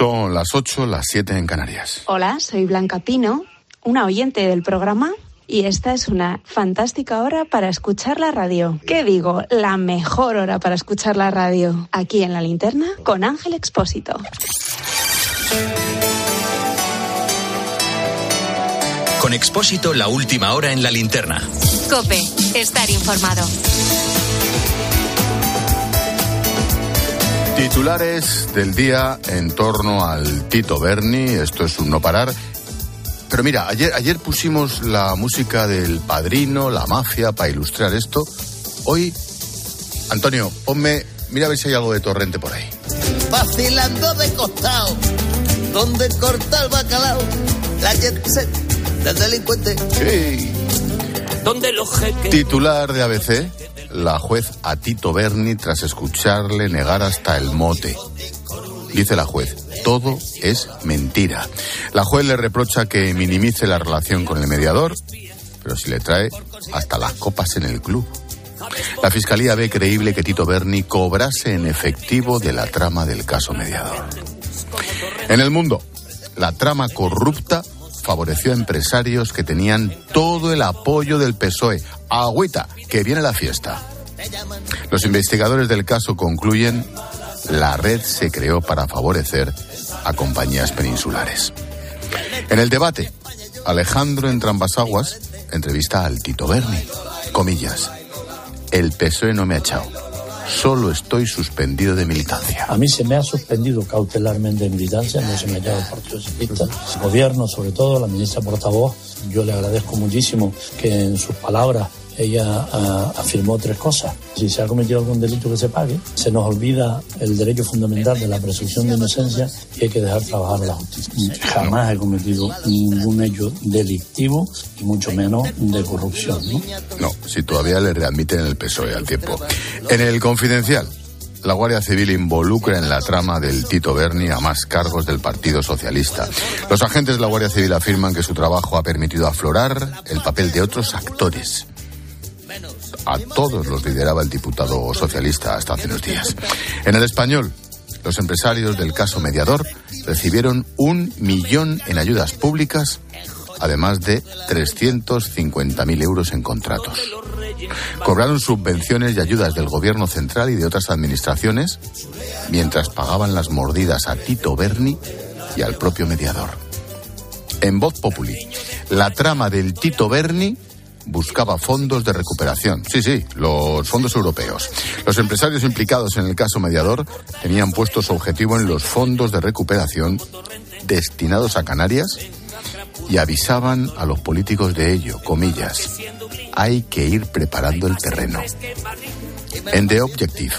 Son las 8, las 7 en Canarias. Hola, soy Blanca Pino, una oyente del programa y esta es una fantástica hora para escuchar la radio. ¿Qué digo? La mejor hora para escuchar la radio. Aquí en la linterna con Ángel Expósito. Con Expósito, la última hora en la linterna. Cope, estar informado. Titulares del día en torno al Tito Berni. Esto es un no parar. Pero mira, ayer, ayer pusimos la música del padrino, la mafia, para ilustrar esto. Hoy, Antonio, ponme, mira a ver si hay algo de torrente por ahí. Vacilando de costado, donde corta el bacalao, la jet set del delincuente. Sí. Donde los jeques. Titular de ABC, la juez a Tito Berni tras escucharle negar hasta el mote. Dice la juez, todo es mentira. La juez le reprocha que minimice la relación con el mediador, pero si le trae hasta las copas en el club. La fiscalía ve creíble que Tito Berni cobrase en efectivo de la trama del caso mediador. En el mundo, la trama corrupta favoreció a empresarios que tenían todo el apoyo del PSOE. Agüita, que viene la fiesta. Los investigadores del caso concluyen la red se creó para favorecer a compañías peninsulares. En el debate, Alejandro Entrambasaguas entrevista al Tito Berni. Comillas. El PSOE no me ha echado. Solo estoy suspendido de militancia. A mí se me ha suspendido cautelarmente de militancia, no se me ha echado el Partido Socialista. El gobierno, sobre todo, la ministra portavoz, yo le agradezco muchísimo que en sus palabras ella ah, afirmó tres cosas. Si se ha cometido algún delito que se pague, se nos olvida el derecho fundamental de la presunción de inocencia y hay que dejar trabajar a la justicia. Jamás he cometido ningún hecho delictivo y mucho menos de corrupción. ¿no? No, si todavía le readmiten el PSOE al tiempo. En el confidencial. La Guardia Civil involucra en la trama del Tito Berni a más cargos del Partido Socialista. Los agentes de la Guardia Civil afirman que su trabajo ha permitido aflorar el papel de otros actores a todos los lideraba el diputado socialista hasta hace unos días. En el español, los empresarios del caso mediador recibieron un millón en ayudas públicas, además de 350.000 euros en contratos. Cobraron subvenciones y ayudas del gobierno central y de otras administraciones, mientras pagaban las mordidas a Tito Berni y al propio mediador. En Voz Populi, la trama del Tito Berni buscaba fondos de recuperación. Sí, sí, los fondos europeos. Los empresarios implicados en el caso mediador tenían puesto su objetivo en los fondos de recuperación destinados a Canarias y avisaban a los políticos de ello, comillas. Hay que ir preparando el terreno. En The Objective,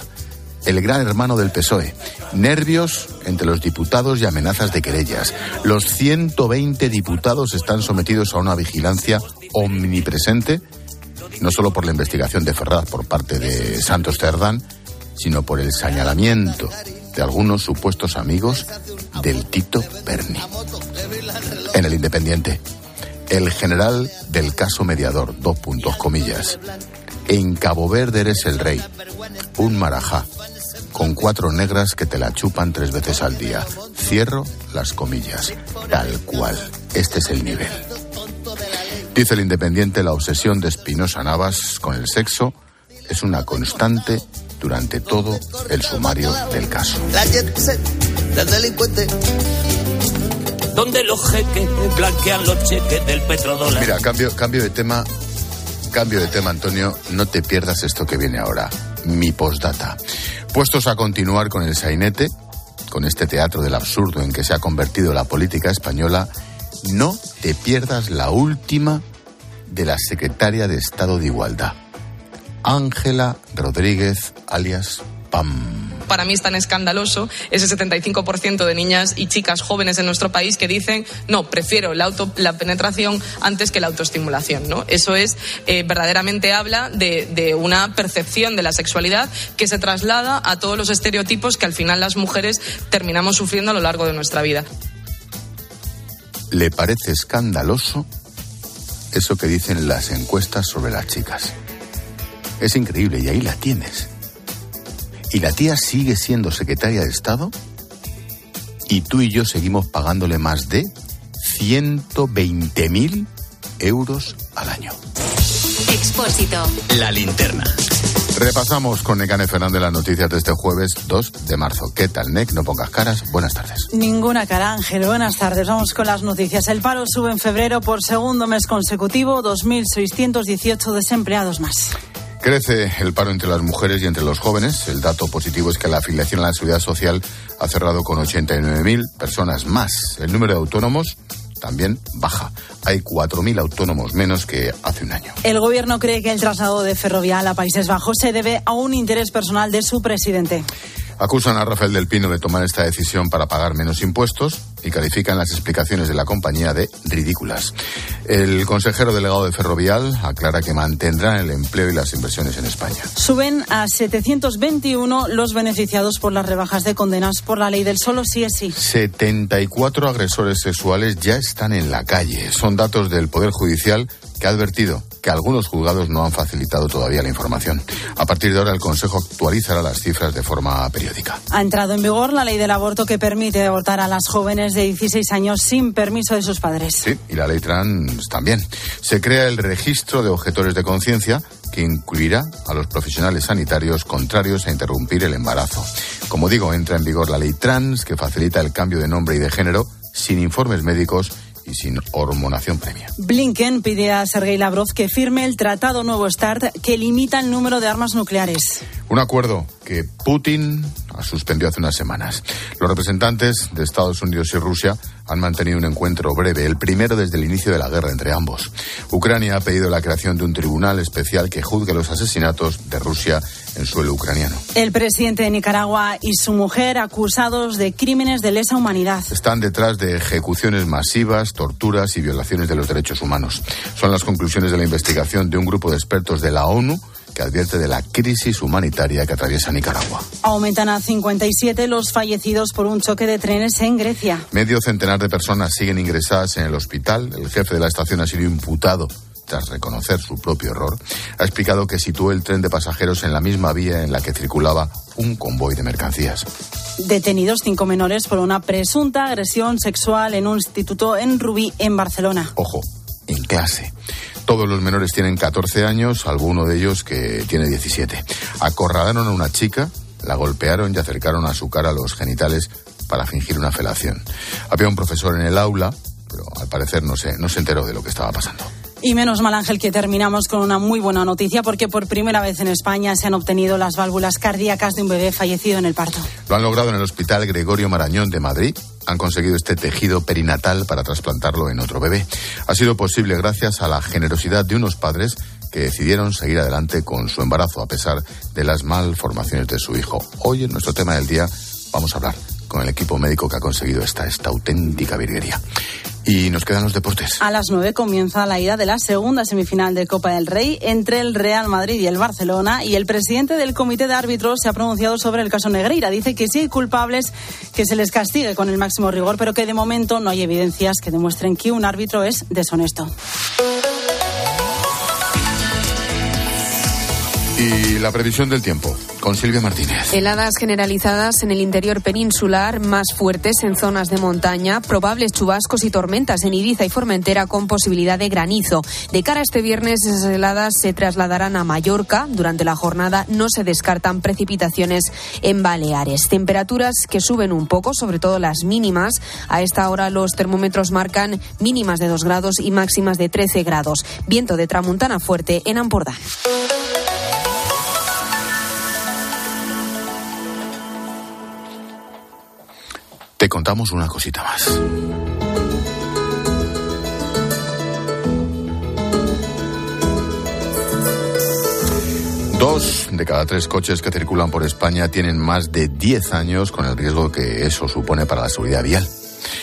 el gran hermano del PSOE. Nervios entre los diputados y amenazas de querellas. Los 120 diputados están sometidos a una vigilancia omnipresente, no solo por la investigación de Ferraz por parte de Santos Cerdán, sino por el señalamiento de algunos supuestos amigos del Tito Berni. En el Independiente, el general del caso mediador, dos puntos comillas. En Cabo Verde eres el rey, un marajá, con cuatro negras que te la chupan tres veces al día. Cierro las comillas, tal cual. Este es el nivel. Dice el Independiente, la obsesión de Espinosa Navas con el sexo es una constante durante todo el sumario del caso. La delincuente. Donde los jeques blanquean los cheques del petrodólar. Mira, cambio, cambio de tema. Cambio de tema, Antonio. No te pierdas esto que viene ahora. Mi postdata. Puestos a continuar con el sainete, con este teatro del absurdo en que se ha convertido la política española, no te pierdas la última de la secretaria de Estado de Igualdad, Ángela Rodríguez, alias PAM para mí es tan escandaloso ese 75% de niñas y chicas jóvenes en nuestro país que dicen, no, prefiero la, auto, la penetración antes que la autoestimulación. ¿no? Eso es, eh, verdaderamente habla de, de una percepción de la sexualidad que se traslada a todos los estereotipos que al final las mujeres terminamos sufriendo a lo largo de nuestra vida. ¿Le parece escandaloso eso que dicen las encuestas sobre las chicas? Es increíble y ahí la tienes. ¿Y la tía sigue siendo secretaria de Estado? y tú y yo seguimos pagándole más de 120.000 euros al año. Expósito. La linterna. Repasamos con Necane Fernández las noticias de este jueves 2 de marzo. ¿Qué tal, Nec? No pongas caras. Buenas tardes. Ninguna cara, Ángel. Buenas tardes. Vamos con las noticias. El paro sube en febrero por segundo mes consecutivo, 2.618 desempleados más. Crece el paro entre las mujeres y entre los jóvenes. El dato positivo es que la afiliación a la seguridad social ha cerrado con 89.000 personas más. El número de autónomos también baja. Hay 4.000 autónomos menos que hace un año. El gobierno cree que el traslado de Ferrovial a Países Bajos se debe a un interés personal de su presidente. Acusan a Rafael del Pino de tomar esta decisión para pagar menos impuestos y califican las explicaciones de la compañía de ridículas. El consejero delegado de Ferrovial aclara que mantendrán el empleo y las inversiones en España. Suben a 721 los beneficiados por las rebajas de condenas por la ley del solo sí es sí. 74 agresores sexuales ya están en la calle. Son datos del Poder Judicial que ha advertido que algunos juzgados no han facilitado todavía la información. A partir de ahora, el Consejo actualizará las cifras de forma periódica. Ha entrado en vigor la ley del aborto que permite abortar a las jóvenes de 16 años sin permiso de sus padres. Sí, y la ley trans también. Se crea el registro de objetores de conciencia que incluirá a los profesionales sanitarios contrarios a interrumpir el embarazo. Como digo, entra en vigor la ley trans que facilita el cambio de nombre y de género sin informes médicos y sin hormonación previa. Blinken pide a Sergei Lavrov que firme el Tratado Nuevo START que limita el número de armas nucleares. Un acuerdo que Putin suspendió hace unas semanas. Los representantes de Estados Unidos y Rusia han mantenido un encuentro breve, el primero desde el inicio de la guerra entre ambos. Ucrania ha pedido la creación de un tribunal especial que juzgue los asesinatos de Rusia en suelo ucraniano. El presidente de Nicaragua y su mujer acusados de crímenes de lesa humanidad. Están detrás de ejecuciones masivas, torturas y violaciones de los derechos humanos. Son las conclusiones de la investigación de un grupo de expertos de la ONU que advierte de la crisis humanitaria que atraviesa Nicaragua. Aumentan a 57 los fallecidos por un choque de trenes en Grecia. Medio centenar de personas siguen ingresadas en el hospital. El jefe de la estación ha sido imputado tras reconocer su propio error, ha explicado que situó el tren de pasajeros en la misma vía en la que circulaba un convoy de mercancías. Detenidos cinco menores por una presunta agresión sexual en un instituto en Rubí, en Barcelona. Ojo, en clase. Todos los menores tienen 14 años, alguno de ellos que tiene 17. Acorralaron a una chica, la golpearon y acercaron a su cara los genitales para fingir una felación. Había un profesor en el aula, pero al parecer no se, no se enteró de lo que estaba pasando. Y menos mal, Ángel, que terminamos con una muy buena noticia porque por primera vez en España se han obtenido las válvulas cardíacas de un bebé fallecido en el parto. Lo han logrado en el Hospital Gregorio Marañón de Madrid. Han conseguido este tejido perinatal para trasplantarlo en otro bebé. Ha sido posible gracias a la generosidad de unos padres que decidieron seguir adelante con su embarazo a pesar de las malformaciones de su hijo. Hoy en nuestro tema del día vamos a hablar con el equipo médico que ha conseguido esta, esta auténtica virguería. Y nos quedan los deportes. A las nueve comienza la ida de la segunda semifinal de Copa del Rey entre el Real Madrid y el Barcelona. Y el presidente del comité de árbitros se ha pronunciado sobre el caso Negreira. Dice que si hay culpables, que se les castigue con el máximo rigor, pero que de momento no hay evidencias que demuestren que un árbitro es deshonesto. Y la previsión del tiempo con Silvia Martínez. Heladas generalizadas en el interior peninsular, más fuertes en zonas de montaña, probables chubascos y tormentas en Ibiza y Formentera con posibilidad de granizo. De cara a este viernes, esas heladas se trasladarán a Mallorca. Durante la jornada no se descartan precipitaciones en Baleares. Temperaturas que suben un poco, sobre todo las mínimas. A esta hora los termómetros marcan mínimas de 2 grados y máximas de 13 grados. Viento de tramuntana fuerte en Ampordán. Te contamos una cosita más. Dos de cada tres coches que circulan por España tienen más de 10 años con el riesgo que eso supone para la seguridad vial.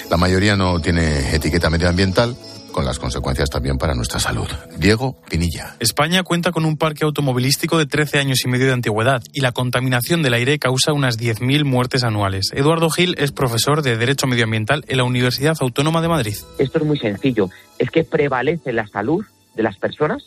La mayoría no tiene etiqueta medioambiental con las consecuencias también para nuestra salud. Diego Pinilla. España cuenta con un parque automovilístico de 13 años y medio de antigüedad y la contaminación del aire causa unas 10.000 muertes anuales. Eduardo Gil es profesor de Derecho Medioambiental en la Universidad Autónoma de Madrid. Esto es muy sencillo, es que prevalece la salud de las personas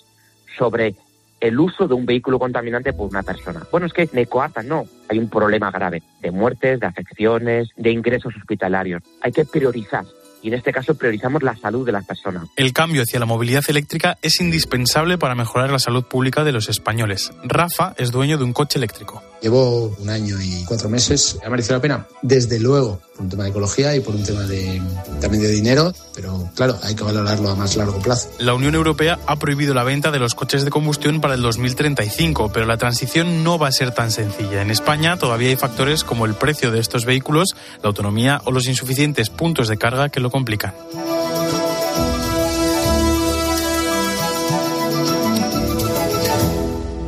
sobre el uso de un vehículo contaminante por una persona. Bueno, es que me coartan, no. Hay un problema grave de muertes, de afecciones, de ingresos hospitalarios. Hay que priorizar y en este caso priorizamos la salud de las personas. El cambio hacia la movilidad eléctrica es indispensable para mejorar la salud pública de los españoles. Rafa es dueño de un coche eléctrico. Llevo un año y cuatro meses. ¿Ha merecido la pena? Desde luego, por un tema de ecología y por un tema de, también de dinero, pero claro, hay que valorarlo a más largo plazo. La Unión Europea ha prohibido la venta de los coches de combustión para el 2035, pero la transición no va a ser tan sencilla. En España todavía hay factores como el precio de estos vehículos, la autonomía o los insuficientes puntos de carga que lo complican.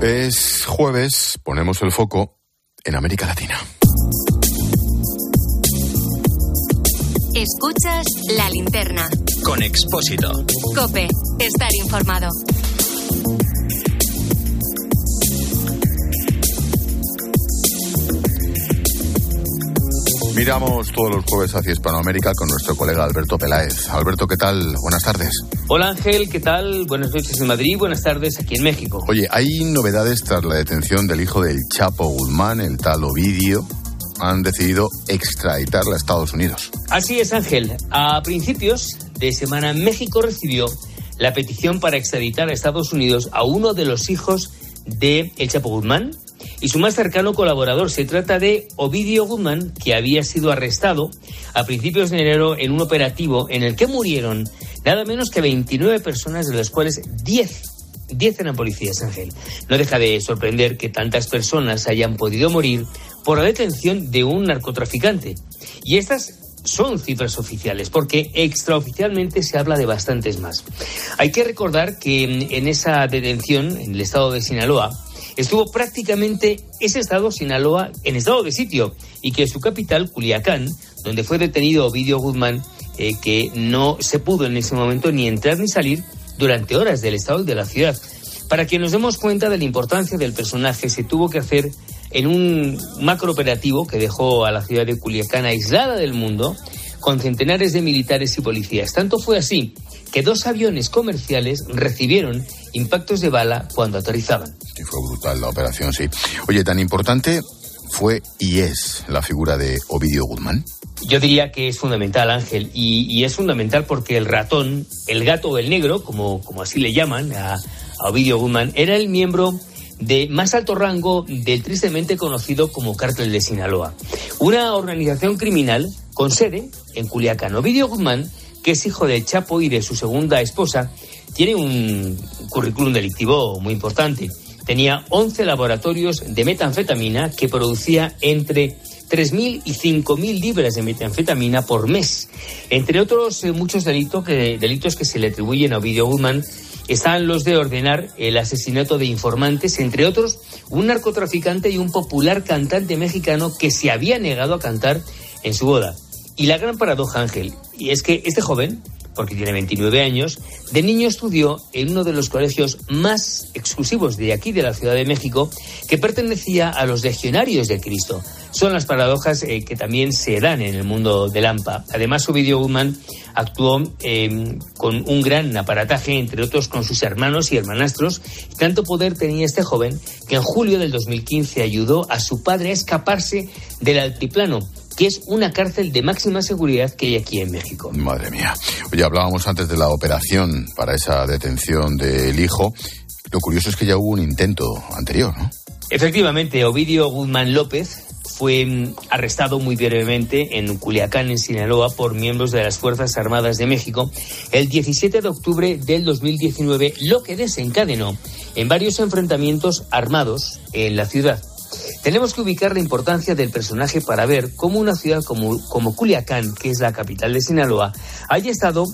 Es jueves, ponemos el foco en América Latina. Escuchas la linterna. Con Expósito. Cope, estar informado. Miramos todos los jueves hacia Hispanoamérica con nuestro colega Alberto Peláez. Alberto, ¿qué tal? Buenas tardes. Hola Ángel, ¿qué tal? Buenas noches en Madrid, buenas tardes aquí en México. Oye, hay novedades tras la detención del hijo del Chapo Guzmán, el tal Ovidio. Han decidido extraditarla a Estados Unidos. Así es, Ángel. A principios de semana México recibió la petición para extraditar a Estados Unidos a uno de los hijos de El Chapo Guzmán, y su más cercano colaborador. Se trata de Ovidio Guzmán, que había sido arrestado a principios de enero en un operativo en el que murieron nada menos que 29 personas, de las cuales 10 10 eran policías, Ángel. No deja de sorprender que tantas personas hayan podido morir por la detención de un narcotraficante. Y estas son cifras oficiales, porque extraoficialmente se habla de bastantes más. Hay que recordar que en esa detención, en el estado de Sinaloa, estuvo prácticamente ese estado, Sinaloa, en estado de sitio y que su capital, Culiacán, donde fue detenido Ovidio Guzmán, eh, que no se pudo en ese momento ni entrar ni salir durante horas del estado de la ciudad. Para que nos demos cuenta de la importancia del personaje, se tuvo que hacer en un macro operativo que dejó a la ciudad de Culiacán aislada del mundo, con centenares de militares y policías. Tanto fue así que dos aviones comerciales recibieron impactos de bala cuando aterrizaban. Sí, fue brutal la operación, sí. Oye, tan importante fue y es la figura de Ovidio Guzmán. Yo diría que es fundamental, Ángel, y, es fundamental porque el ratón, el gato o el negro, como, como así le llaman a, a Ovidio Guzmán, era el miembro de más alto rango del tristemente conocido como Cártel de Sinaloa, una organización criminal con sede en Culiacán. Ovidio Guzmán, que es hijo de Chapo y de su segunda esposa, tiene un currículum delictivo muy importante. Tenía 11 laboratorios de metanfetamina que producía entre 3.000 y 5.000 libras de metanfetamina por mes. Entre otros eh, muchos delitos que, delitos que se le atribuyen a Ovidio Guzmán están los de ordenar el asesinato de informantes, entre otros un narcotraficante y un popular cantante mexicano que se había negado a cantar en su boda. Y la gran paradoja, Ángel, y es que este joven porque tiene 29 años, de niño estudió en uno de los colegios más exclusivos de aquí, de la Ciudad de México, que pertenecía a los legionarios de Cristo. Son las paradojas eh, que también se dan en el mundo del AMPA. Además, Ovidio Guzmán actuó em, con un gran aparataje, entre otros con sus hermanos y hermanastros. Tanto poder tenía este joven que en julio del 2015 ayudó a su padre a escaparse del altiplano que es una cárcel de máxima seguridad que hay aquí en México. Madre mía. Oye, hablábamos antes de la operación para esa detención del hijo. Lo curioso es que ya hubo un intento anterior, ¿no? Efectivamente, Ovidio Guzmán López fue mm, arrestado muy brevemente en Culiacán, en Sinaloa, por miembros de las Fuerzas Armadas de México el 17 de octubre del 2019, lo que desencadenó en varios enfrentamientos armados en la ciudad. Tenemos que ubicar la importancia del personaje para ver cómo una ciudad como, como Culiacán, que es la capital de Sinaloa, haya estado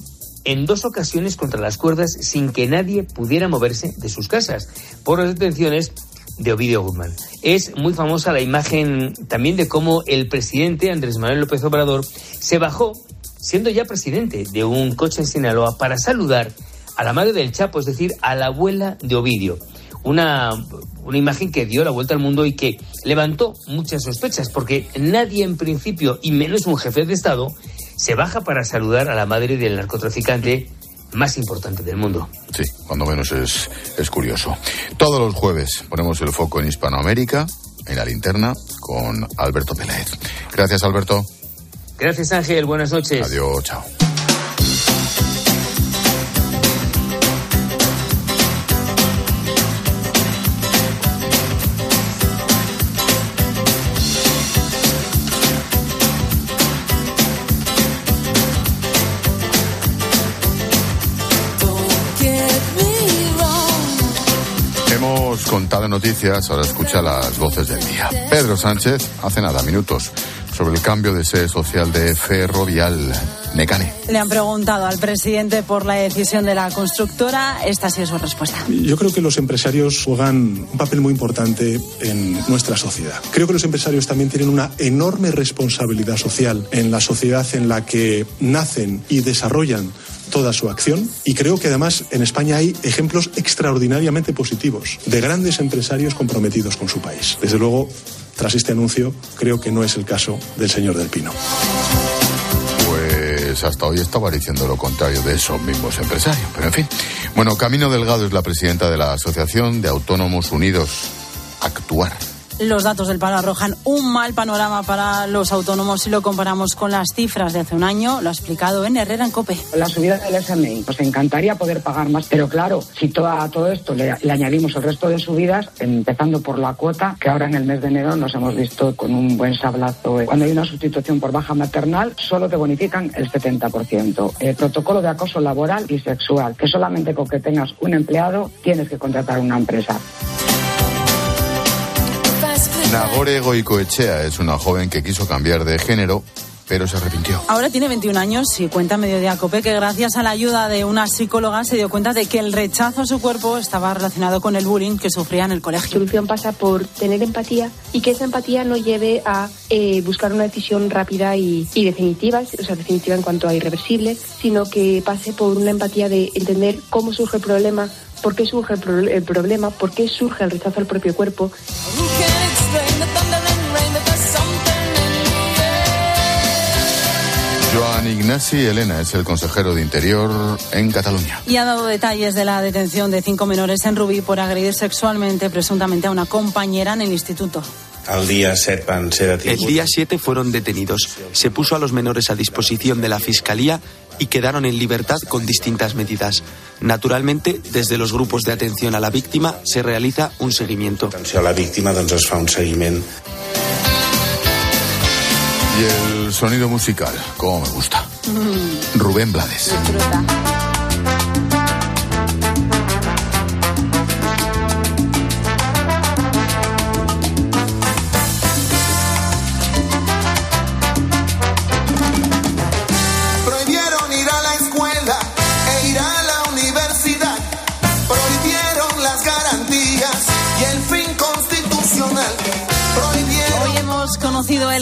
en dos ocasiones contra las cuerdas sin que nadie pudiera moverse de sus casas por las detenciones de Ovidio Guzmán. Es muy famosa la imagen también de cómo el presidente Andrés Manuel López Obrador se bajó, siendo ya presidente, de un coche en Sinaloa para saludar a la madre del Chapo, es decir, a la abuela de Ovidio una, una imagen que dio la vuelta al mundo y que levantó muchas sospechas, porque nadie en principio, y menos un jefe de Estado, se baja para saludar a la madre del narcotraficante más importante del mundo. Sí, cuando menos es, es curioso. Todos los jueves ponemos el foco en Hispanoamérica, en la linterna, con Alberto Peláez. Gracias, Alberto. Gracias, Ángel. Buenas noches. Adiós, chao. Noticias, ahora escucha las voces del día. Pedro Sánchez, hace nada, minutos, sobre el cambio de sede social de Ferrovial Necane. Le han preguntado al presidente por la decisión de la constructora. Esta ha sido su respuesta. Yo creo que los empresarios juegan un papel muy importante en nuestra sociedad. Creo que los empresarios también tienen una enorme responsabilidad social en la sociedad en la que nacen y desarrollan toda su acción y creo que además en España hay ejemplos extraordinariamente positivos de grandes empresarios comprometidos con su país. Desde luego, tras este anuncio, creo que no es el caso del señor del Pino. Pues hasta hoy estaba diciendo lo contrario de esos mismos empresarios, pero en fin. Bueno, Camino Delgado es la presidenta de la Asociación de Autónomos Unidos. Actuar. Los datos del paro arrojan un mal panorama para los autónomos si lo comparamos con las cifras de hace un año. Lo ha explicado en Herrera en COPE. La subida del SMI. Nos encantaría poder pagar más, pero claro, si a todo esto le, le, añadimos el resto de subidas, empezando por la cuota, que ahora en el mes de enero nos hemos visto con un buen sablazo. Cuando hay una sustitución por baja maternal, solo te bonifican el 70%. El protocolo de acoso laboral y sexual, que solamente con que tengas un empleado tienes que contratar una empresa. Nagore Goicoechea es una joven que quiso cambiar de género, pero se arrepintió. Ahora tiene 21 años y cuenta medio de Acope que gracias a la ayuda de una psicóloga se dio cuenta de que el rechazo a su cuerpo estaba relacionado con el bullying que sufría en el colegio. La solución pasa por tener empatía y que esa empatía no lleve a eh, buscar una decisión rápida y, y, definitiva, o sea, definitiva en cuanto a irreversible, sino que pase por una empatía de entender cómo surge el problema, por qué surge el, pro el problema, por qué surge el rechazo al propio cuerpo. Joan Ignasi Elena es el consejero de Interior en Cataluña. Y ha dado detalles de la detención de cinco menores en Rubí por agredir sexualmente presuntamente a una compañera en el instituto. El día 7 van ser detinguts. El día 7 fueron detenidos. Se puso a los menores a disposición de la Fiscalía y quedaron en libertad con distintas medidas. Naturalmente, desde los grupos de atención a la víctima se realiza un seguimiento. Atenció a la víctima doncs es fa un seguiment. Y el sonido musical, como me gusta. Mm. Rubén Blades.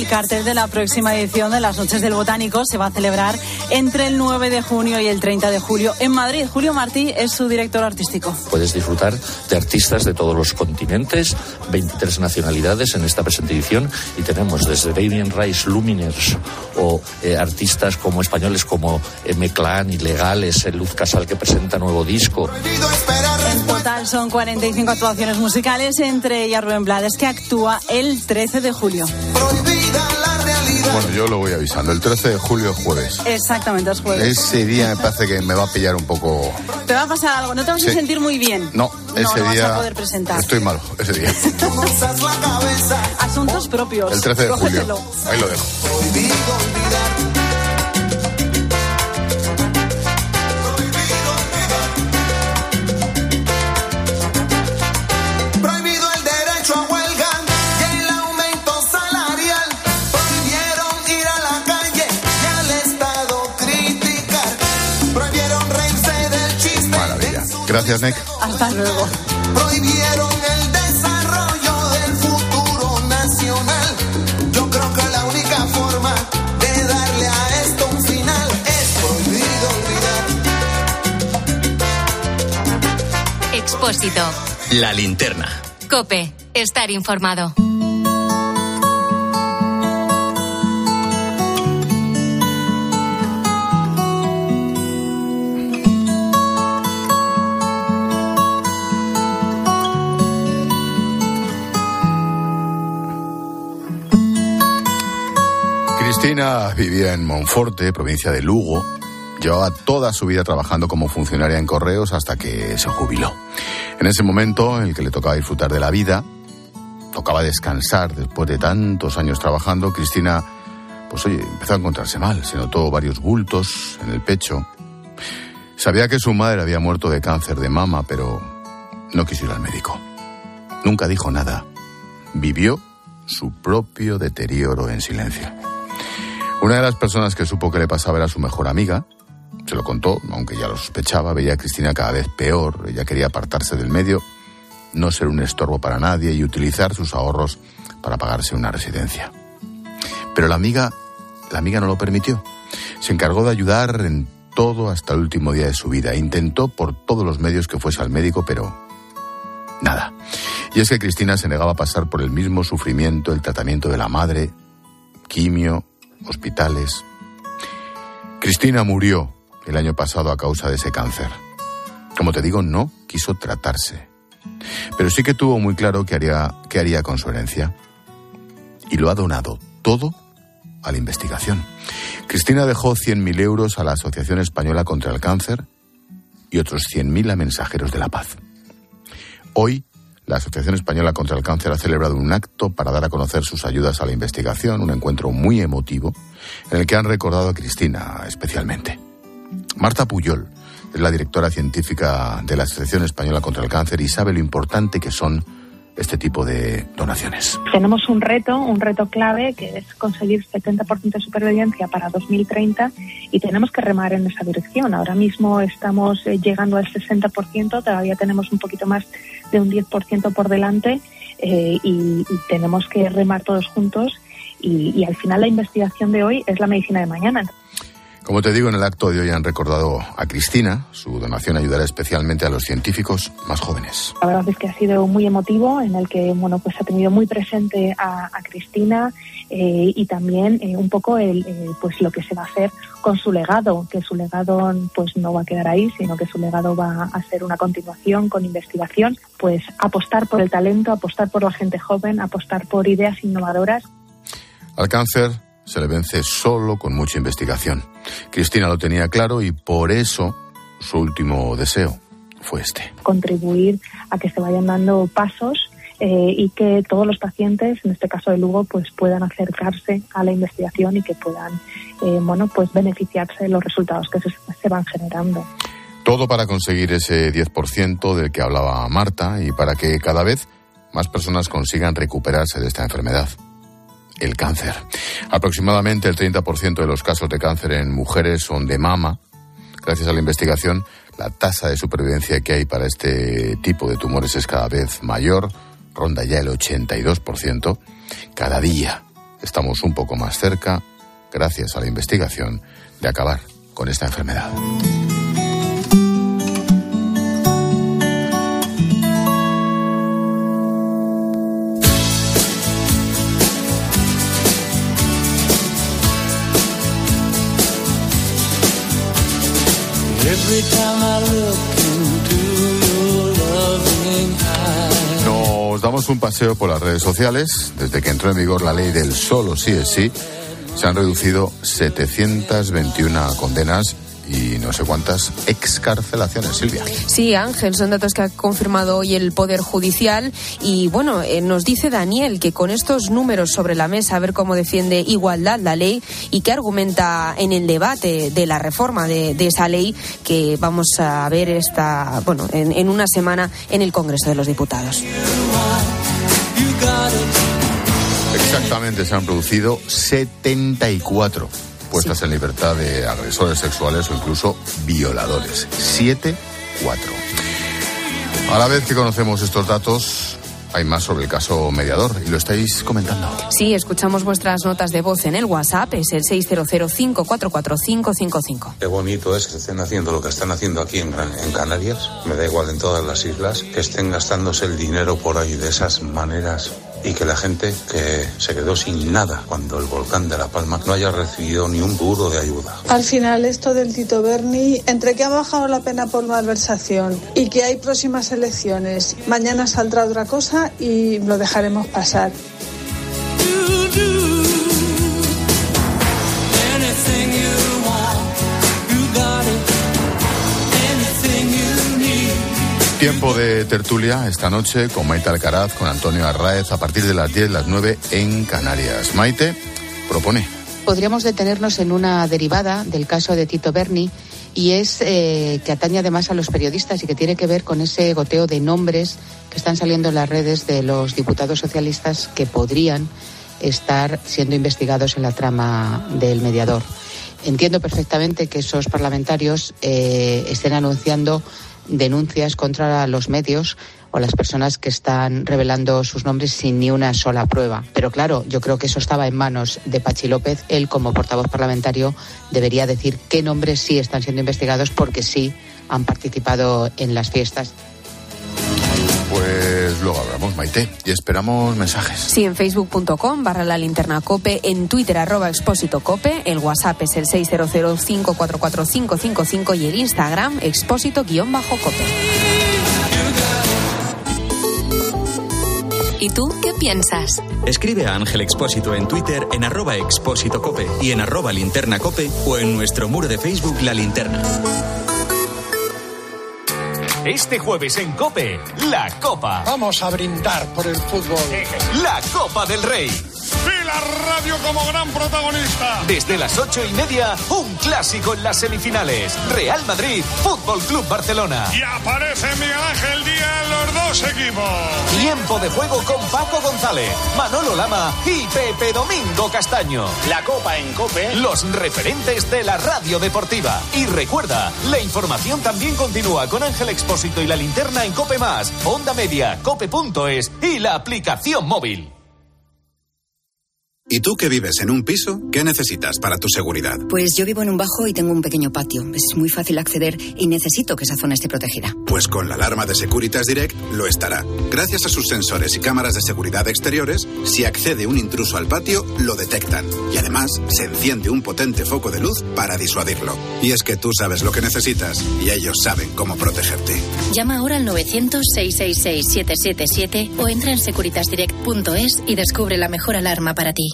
El cartel de la próxima edición de las Noches del Botánico. Se va a celebrar entre el 9 de junio y el 30 de julio en Madrid. Julio Martí es su director artístico. Puedes disfrutar de artistas de todos los continentes, 23 nacionalidades en esta presente edición y tenemos desde Damien Rice Luminers o eh, artistas como españoles como M. Clan, Ilegales, Luz Casal que presenta nuevo disco. En total son 45 actuaciones musicales, entre ellas Rubén Blades, que actúa el 13 de julio. Bueno, yo lo voy avisando. El 13 de julio es jueves. Exactamente, es jueves. Ese día me parece que me va a pillar un poco. Te va a pasar algo, no te vas Sí. a sentir muy bien. No, ese no, no día. vas a poder presentar. Estoy malo, ese día. Asuntos propios. El 13 de julio. Ahí lo dejo. Gracias, Nick. Hasta luego. Prohibieron el desarrollo del futuro nacional. Yo creo que la única forma de darle a esto un final es prohibido olvidar. Expósito. La linterna. Cope. Estar informado. Cristina vivía en Monforte, provincia de Lugo. Llevaba toda su vida trabajando como funcionaria en correos hasta que se jubiló. En ese momento en el que le tocaba disfrutar de la vida, tocaba descansar después de tantos años trabajando, Cristina, pues oye, empezó a encontrarse mal. Se notó varios bultos en el pecho. Sabía que su madre había muerto de cáncer de mama, pero no quiso ir al médico. Nunca dijo nada. Vivió su propio deterioro en silencio. Una de las personas que supo que le pasaba era su mejor amiga. Se lo contó, aunque ya lo sospechaba, veía a Cristina cada vez peor. Ella quería apartarse del medio, no ser un estorbo para nadie y utilizar sus ahorros para pagarse una residencia. Pero la amiga, la amiga no lo permitió. Se encargó de ayudar en todo hasta el último día de su vida. Intentó por todos los medios que fuese al médico, pero nada. Y es que Cristina se negaba a pasar por el mismo sufrimiento, el tratamiento de la madre, quimio, hospitales. Cristina murió el año pasado a causa de ese cáncer. Como te digo, no quiso tratarse. Pero sí que tuvo muy claro qué haría, qué haría con su herencia. Y lo ha donado todo a la investigación. Cristina dejó 100.000 euros a la Asociación Española contra el Cáncer y otros 100.000 a Mensajeros de la Paz. Hoy, la Asociación Española contra el Cáncer ha celebrado un acto para dar a conocer sus ayudas a la investigación, un encuentro muy emotivo, en el que han recordado a Cristina especialmente. Marta Puyol es la directora científica de la Asociación Española contra el Cáncer y sabe lo importante que son este tipo de donaciones. Tenemos un reto, un reto clave, que es conseguir 70% de supervivencia para 2030 y tenemos que remar en esa dirección. Ahora mismo estamos eh, llegando al 60%, todavía tenemos un poquito más de un 10% por delante eh, y, y tenemos que remar todos juntos y al final la investigación de hoy es la medicina de mañana. Como te digo, en el acto de hoy han recordado a Cristina. Su donación ayudará especialmente a los científicos más jóvenes. La verdad es que ha sido muy emotivo, en el que bueno pues ha tenido muy presente a, a Cristina eh, y también eh, un poco el eh, pues lo que se va a hacer con su legado, que su legado pues no va a quedar ahí, sino que su legado va a ser una continuación con investigación, pues apostar por el talento, apostar por la gente joven, apostar por ideas innovadoras. Al cáncer se le vence solo con mucha investigación. Cristina lo tenía claro y por eso su último deseo fue este. contribuir a que se vayan dando pasos eh, y que todos los pacientes, en este caso de Lugo, pues puedan acercarse a la investigación y que puedan, eh, bueno, pues beneficiarse de los resultados que se, se van generando. Todo para conseguir ese 10% del que hablaba Marta y para que cada vez más personas consigan recuperarse de esta enfermedad. El cáncer. Aproximadamente el 30% de los casos de cáncer en mujeres son de mama. Gracias a la investigación, la tasa de supervivencia que hay para este tipo de tumores es cada vez mayor, ronda ya el 82%. Cada día estamos un poco más cerca, gracias a la investigación, de acabar con esta enfermedad. Nos damos un paseo por las redes sociales. Desde que entró en vigor la ley del solo sí es sí, se han reducido 721 condenas y no sé cuántas excarcelaciones, Silvia. Sí, Ángel, son datos que ha confirmado hoy el Poder Judicial. Y bueno, eh, nos dice Daniel que con estos números sobre la mesa, a ver cómo defiende igualdad la ley y que argumenta en el debate de la reforma de, de esa ley que vamos a ver esta, bueno, en, en una semana en el Congreso de los Diputados. Exactamente, se han producido 74 puestas en libertad de agresores sexuales o incluso violadores. 7, 4. A la vez que conocemos estos datos, hay más sobre el caso mediador y lo estáis comentando. Sí, escuchamos vuestras notas de voz en el WhatsApp, es el 600544555. Qué bonito es que estén haciendo lo que están haciendo aquí en Canarias. Me da igual en todas las islas. Que estén gastándose el dinero por ahí de esas maneras. Y que la gente que se quedó sin nada cuando el volcán de La Palma no haya recibido ni un duro de ayuda. Al final esto del Tito Berni, entre que ha bajado la pena por malversación y que hay próximas elecciones, mañana saldrá otra cosa y lo dejaremos pasar. Tiempo de tertulia esta noche con Maite Alcaraz, con Antonio Arraez, a partir de las 10, las 9 en Canarias. Maite propone. Podríamos detenernos en una derivada del caso de Tito Berni y es eh, que atañe además a los periodistas y que tiene que ver con ese goteo de nombres que están saliendo en las redes de los diputados socialistas que podrían estar siendo investigados en la trama del mediador. Entiendo perfectamente que esos parlamentarios eh, estén anunciando denuncias contra los medios o las personas que están revelando sus nombres sin ni una sola prueba. Pero claro, yo creo que eso estaba en manos de Pachi López. Él, como portavoz parlamentario, debería decir qué nombres sí están siendo investigados porque sí han participado en las fiestas. Pues luego hablamos, Maite, y esperamos mensajes. Sí, en facebook.com barra la linterna cope, en twitter arroba expósito cope, el whatsapp es el 600544555 y el instagram expósito guion bajo cope. ¿Y tú qué piensas? Escribe a Ángel Expósito en Twitter en arroba expósito cope y en arroba linterna cope o en nuestro muro de Facebook La Linterna. Este jueves en Cope, la Copa. Vamos a brindar por el fútbol. La Copa del Rey. La radio como gran protagonista. Desde las ocho y media, un clásico en las semifinales. Real Madrid, Fútbol Club Barcelona. Y aparece Miguel Ángel Díaz en los dos equipos. Tiempo de juego con Paco González, Manolo Lama y Pepe Domingo Castaño. La Copa en Cope. Los referentes de la radio deportiva. Y recuerda, la información también continúa con Ángel Expósito y la linterna en Cope Más, Onda Media, Cope.es y la aplicación móvil. ¿Y tú que vives en un piso? ¿Qué necesitas para tu seguridad? Pues yo vivo en un bajo y tengo un pequeño patio. Es muy fácil acceder y necesito que esa zona esté protegida. Pues con la alarma de Securitas Direct lo estará. Gracias a sus sensores y cámaras de seguridad exteriores, si accede un intruso al patio, lo detectan. Además, se enciende un potente foco de luz para disuadirlo. Y es que tú sabes lo que necesitas y ellos saben cómo protegerte. Llama ahora al 900-666-777 o entra en securitasdirect.es y descubre la mejor alarma para ti.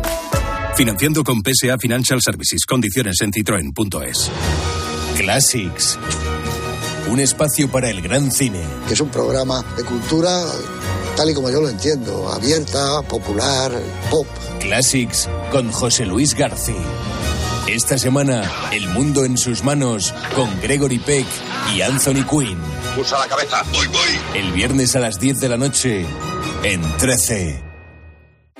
Financiando con PSA Financial Services. Condiciones en citroen.es. Classics. Un espacio para el gran cine. que es un programa de cultura tal y como yo lo entiendo, abierta, popular, pop. Classics con José Luis García. Esta semana, El mundo en sus manos con Gregory Peck y Anthony Quinn. Pulsa la cabeza. Voy, voy. El viernes a las 10 de la noche en 13.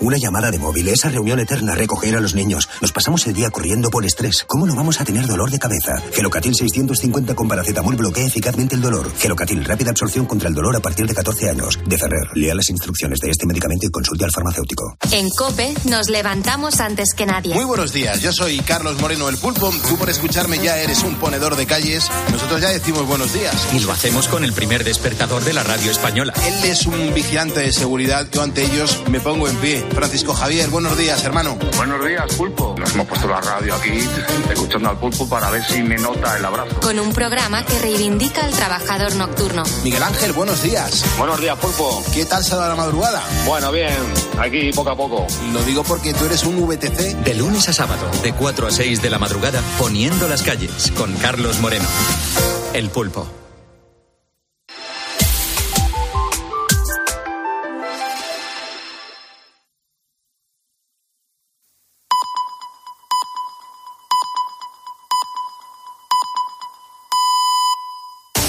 Una llamada de móvil, esa reunión eterna, recoger a los niños. Nos pasamos el día corriendo por estrés. ¿Cómo no vamos a tener dolor de cabeza? Gelocatil 650 con paracetamol bloquea eficazmente el dolor. Gelocatil, rápida absorción contra el dolor a partir de 14 años. De Ferrer, lea las instrucciones de este medicamento y consulte al farmacéutico. En Cope nos levantamos antes que nadie. Muy buenos días, yo soy Carlos Moreno el Pulpo. Tú por escucharme ya eres un ponedor de calles. Nosotros ya decimos buenos días. Y lo hacemos con el primer despertador de la radio española. Él es un vigilante de seguridad. Yo ante ellos me pongo en pie. Francisco Javier, buenos días, hermano. Buenos días, Pulpo. Nos hemos puesto la radio aquí, escuchando al Pulpo para ver si me nota el abrazo. Con un programa que reivindica al trabajador nocturno. Miguel Ángel, buenos días. Buenos días, Pulpo. ¿Qué tal se va la madrugada? Bueno, bien, aquí poco a poco. Lo digo porque tú eres un VTC. De lunes a sábado, de 4 a 6 de la madrugada, poniendo las calles, con Carlos Moreno. El pulpo.